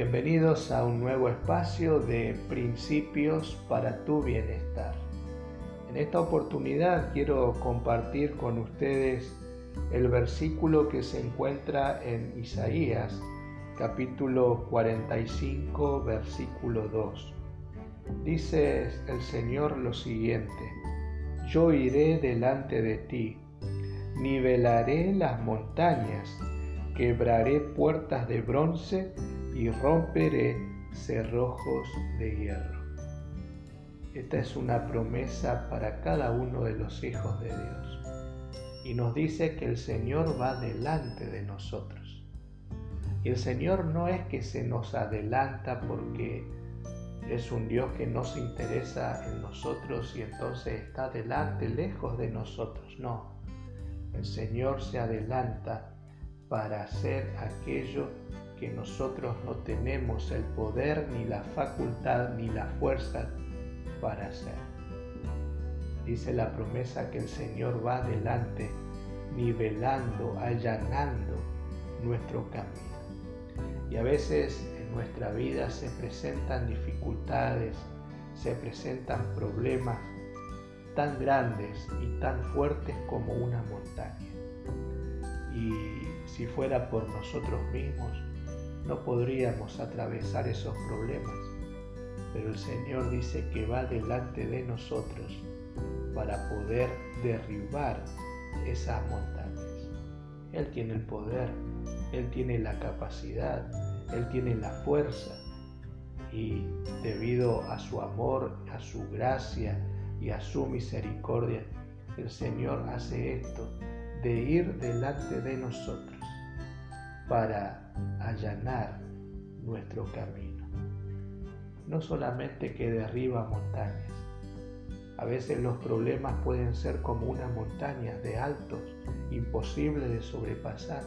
Bienvenidos a un nuevo espacio de principios para tu bienestar. En esta oportunidad quiero compartir con ustedes el versículo que se encuentra en Isaías capítulo 45 versículo 2. Dice el Señor lo siguiente, yo iré delante de ti, nivelaré las montañas, quebraré puertas de bronce y romperé cerrojos de hierro. Esta es una promesa para cada uno de los hijos de Dios. Y nos dice que el Señor va delante de nosotros. Y el Señor no es que se nos adelanta porque es un Dios que no se interesa en nosotros y entonces está delante, lejos de nosotros. No, el Señor se adelanta para hacer aquello que nosotros no tenemos el poder, ni la facultad, ni la fuerza para hacer. Dice la promesa que el Señor va adelante, nivelando, allanando nuestro camino. Y a veces en nuestra vida se presentan dificultades, se presentan problemas tan grandes y tan fuertes como una montaña. Y si fuera por nosotros mismos, no podríamos atravesar esos problemas, pero el Señor dice que va delante de nosotros para poder derribar esas montañas. Él tiene el poder, Él tiene la capacidad, Él tiene la fuerza y debido a su amor, a su gracia y a su misericordia, el Señor hace esto de ir delante de nosotros para allanar nuestro camino. No solamente que derriba montañas, a veces los problemas pueden ser como una montaña de altos, imposible de sobrepasar,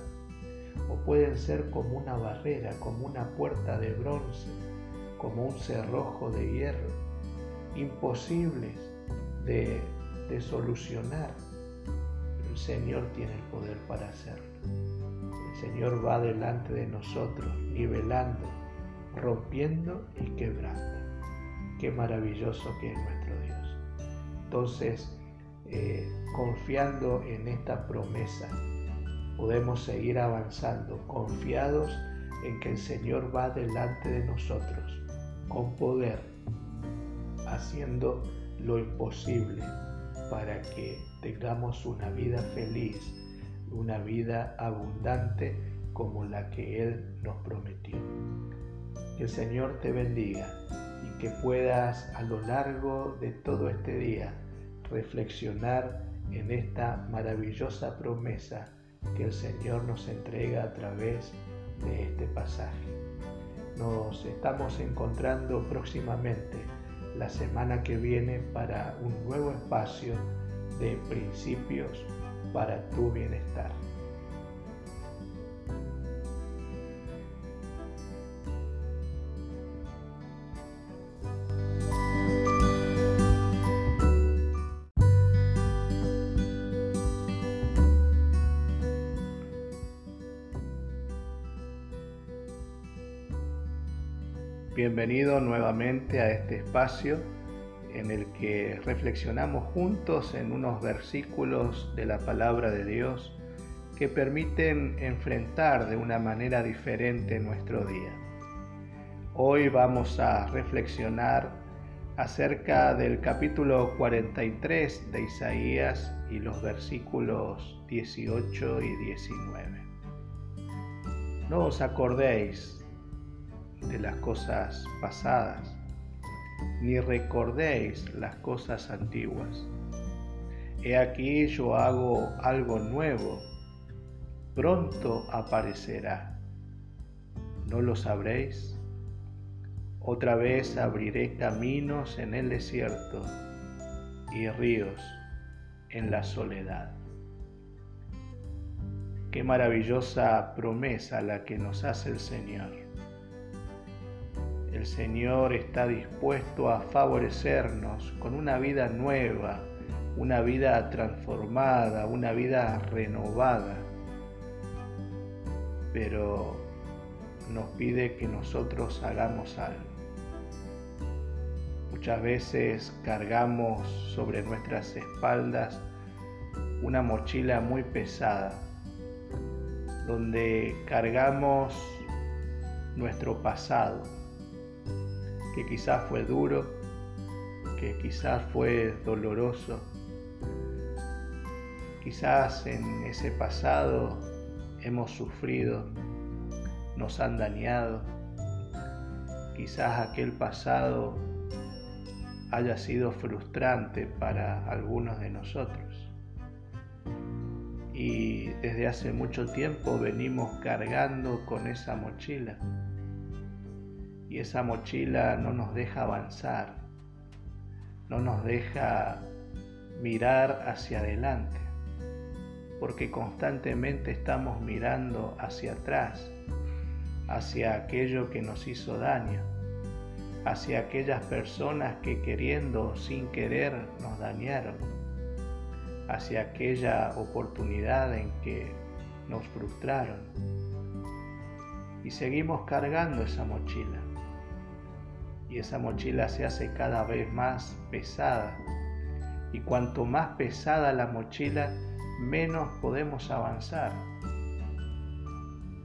o pueden ser como una barrera, como una puerta de bronce, como un cerrojo de hierro, imposibles de, de solucionar. El Señor tiene el poder para hacerlo. Señor va delante de nosotros, nivelando, rompiendo y quebrando. Qué maravilloso que es nuestro Dios. Entonces, eh, confiando en esta promesa, podemos seguir avanzando, confiados en que el Señor va delante de nosotros, con poder, haciendo lo imposible para que tengamos una vida feliz, una vida abundante como la que Él nos prometió. Que el Señor te bendiga y que puedas a lo largo de todo este día reflexionar en esta maravillosa promesa que el Señor nos entrega a través de este pasaje. Nos estamos encontrando próximamente la semana que viene para un nuevo espacio de principios para tu bienestar. Bienvenido nuevamente a este espacio en el que reflexionamos juntos en unos versículos de la palabra de Dios que permiten enfrentar de una manera diferente nuestro día. Hoy vamos a reflexionar acerca del capítulo 43 de Isaías y los versículos 18 y 19. No os acordéis de las cosas pasadas ni recordéis las cosas antiguas. He aquí yo hago algo nuevo, pronto aparecerá. ¿No lo sabréis? Otra vez abriré caminos en el desierto y ríos en la soledad. Qué maravillosa promesa la que nos hace el Señor el Señor está dispuesto a favorecernos con una vida nueva, una vida transformada, una vida renovada. Pero nos pide que nosotros hagamos algo. Muchas veces cargamos sobre nuestras espaldas una mochila muy pesada, donde cargamos nuestro pasado, que quizás fue duro, que quizás fue doloroso, quizás en ese pasado hemos sufrido, nos han dañado, quizás aquel pasado haya sido frustrante para algunos de nosotros. Y desde hace mucho tiempo venimos cargando con esa mochila. Y esa mochila no nos deja avanzar, no nos deja mirar hacia adelante, porque constantemente estamos mirando hacia atrás, hacia aquello que nos hizo daño hacia aquellas personas que queriendo sin querer nos dañaron, hacia aquella oportunidad en que nos frustraron. Y seguimos cargando esa mochila. Y esa mochila se hace cada vez más pesada. Y cuanto más pesada la mochila, menos podemos avanzar.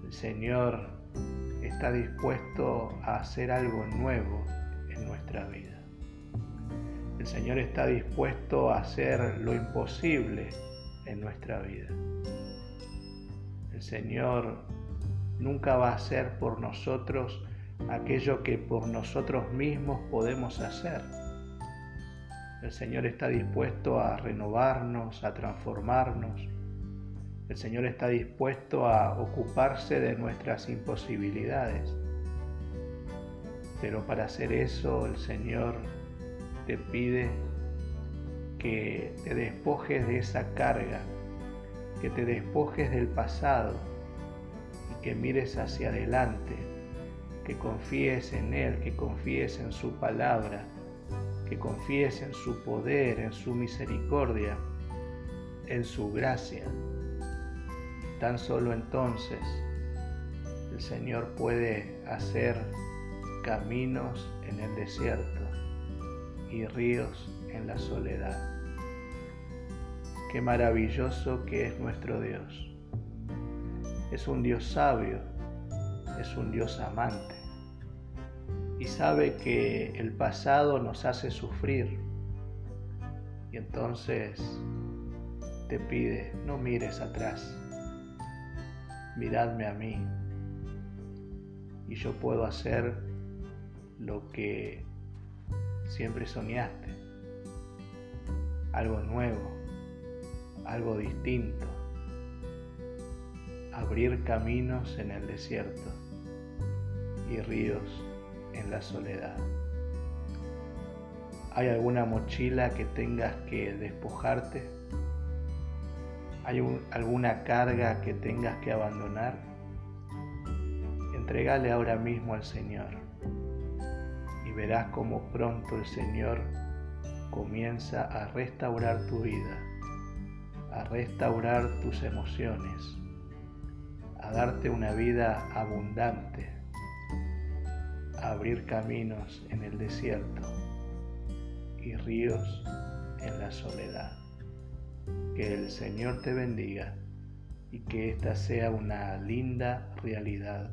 El Señor está dispuesto a hacer algo nuevo en nuestra vida. El Señor está dispuesto a hacer lo imposible en nuestra vida. El Señor nunca va a hacer por nosotros aquello que por nosotros mismos podemos hacer. El Señor está dispuesto a renovarnos, a transformarnos, el Señor está dispuesto a ocuparse de nuestras imposibilidades. Pero para hacer eso el Señor te pide que te despojes de esa carga, que te despojes del pasado y que mires hacia adelante, que confíes en Él, que confíes en su palabra, que confíes en su poder, en su misericordia, en su gracia. Tan solo entonces el Señor puede hacer caminos en el desierto y ríos en la soledad. Qué maravilloso que es nuestro Dios. Es un Dios sabio, es un Dios amante y sabe que el pasado nos hace sufrir. Y entonces te pide, no mires atrás miradme a mí y yo puedo hacer lo que siempre soñaste, algo nuevo, algo distinto, abrir caminos en el desierto y ríos en la soledad. ¿Hay alguna mochila que tengas que despojarte? ¿Hay alguna carga que tengas que abandonar? Entregale ahora mismo al Señor y verás cómo pronto el Señor comienza a restaurar tu vida, a restaurar tus emociones, a darte una vida abundante, abrir caminos en el desierto y ríos en la soledad. Que el Señor te bendiga y que esta sea una linda realidad